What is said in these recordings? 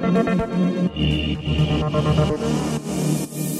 Thank you.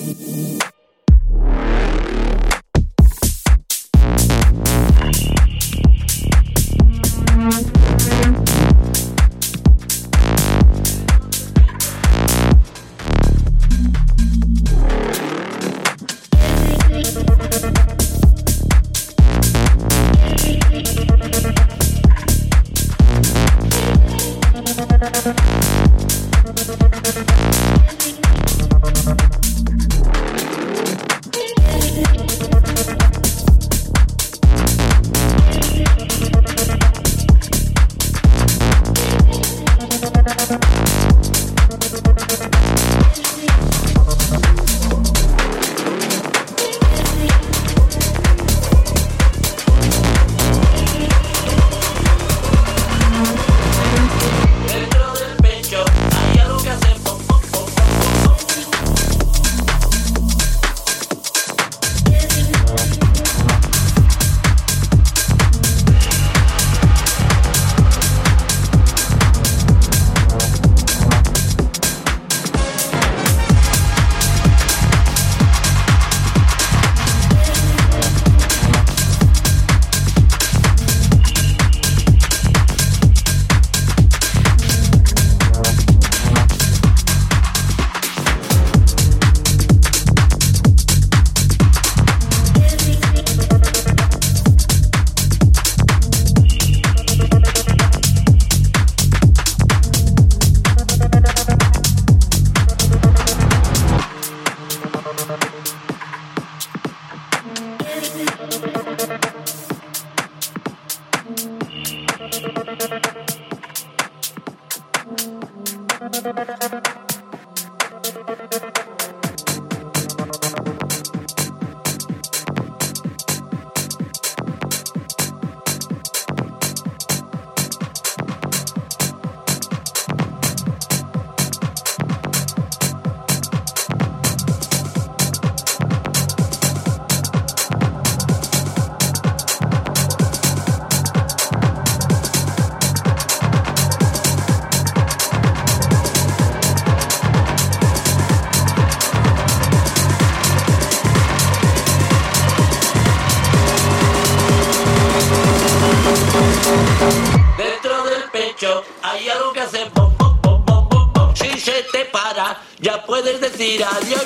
ya puedes decir adiós.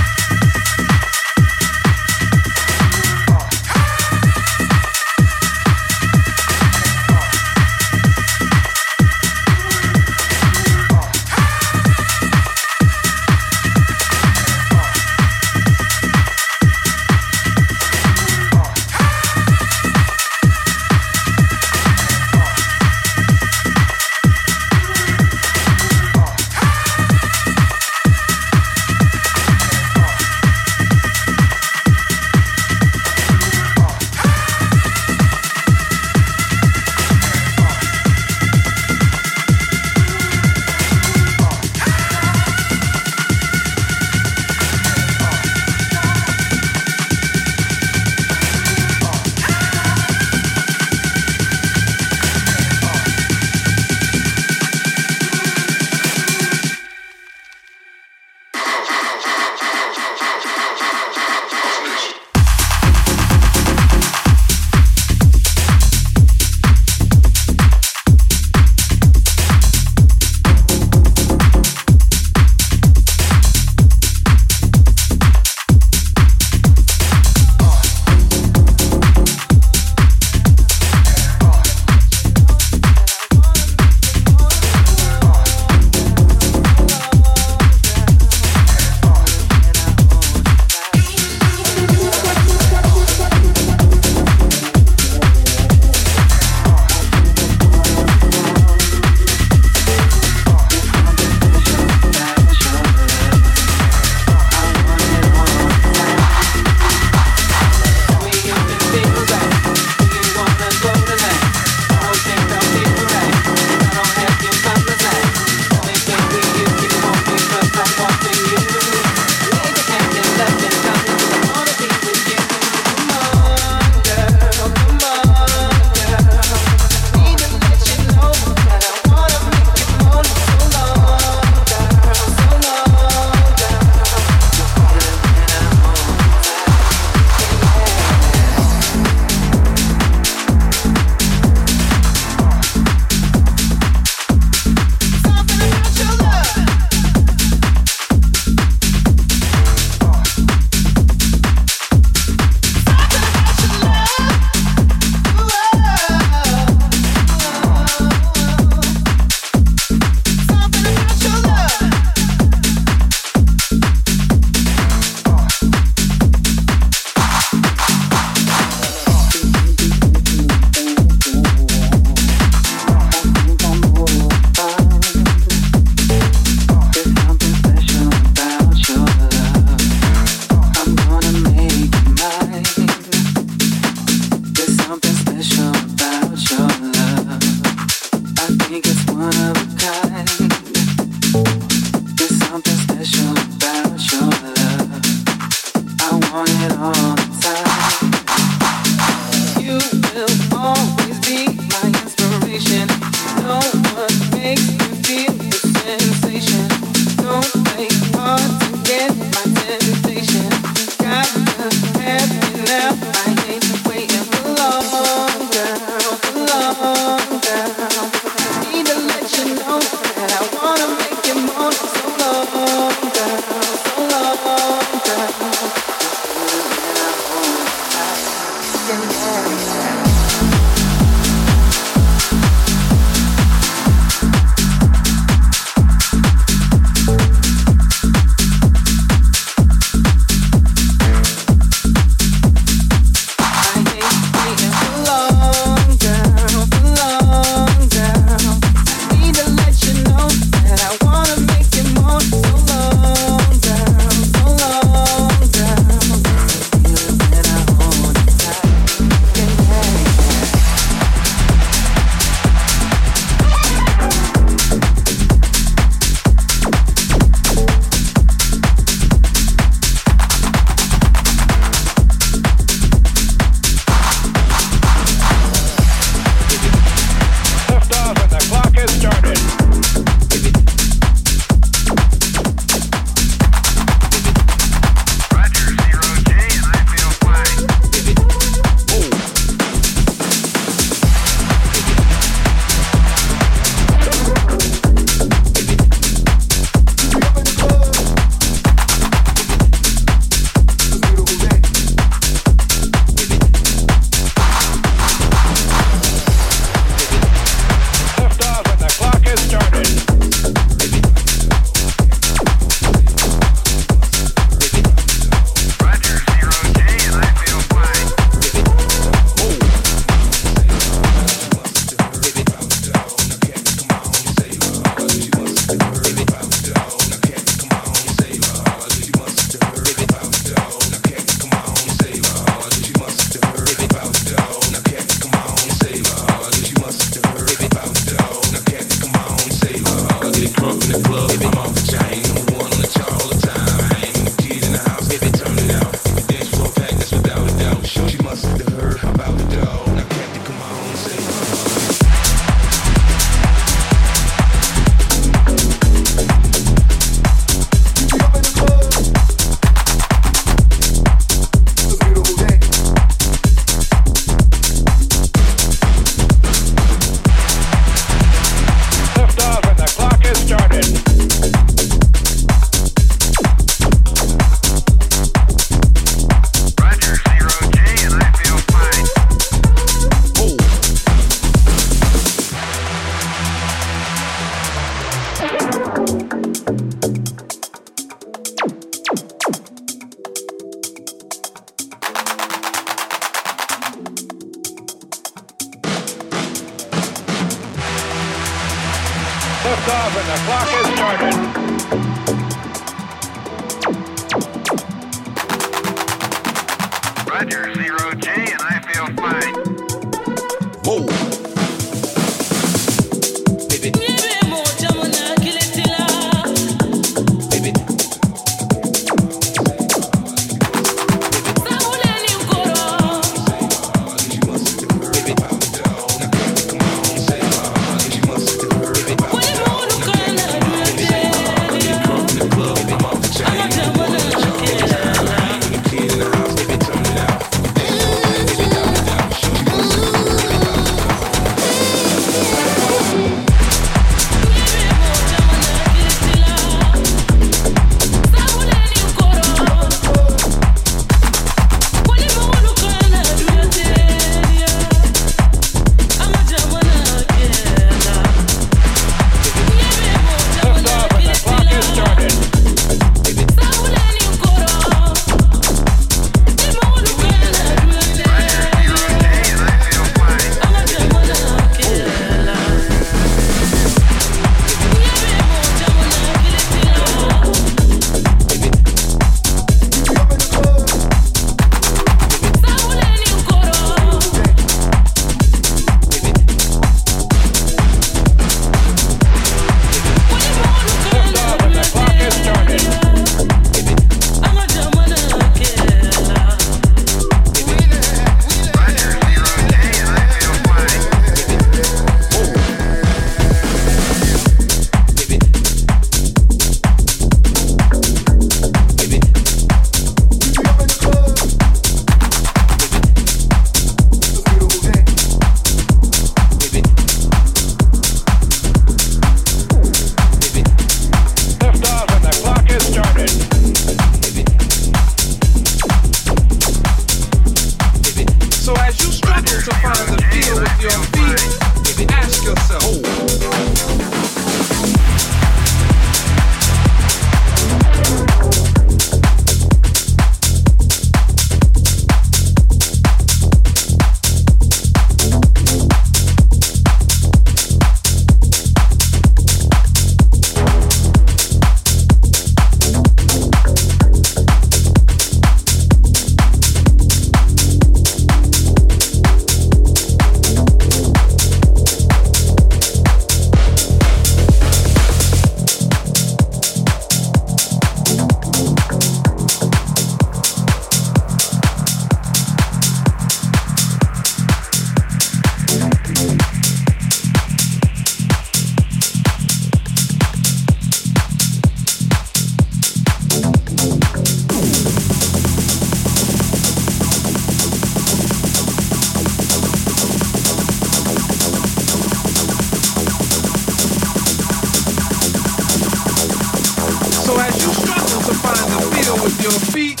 to find the feel with your feet,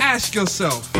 ask yourself.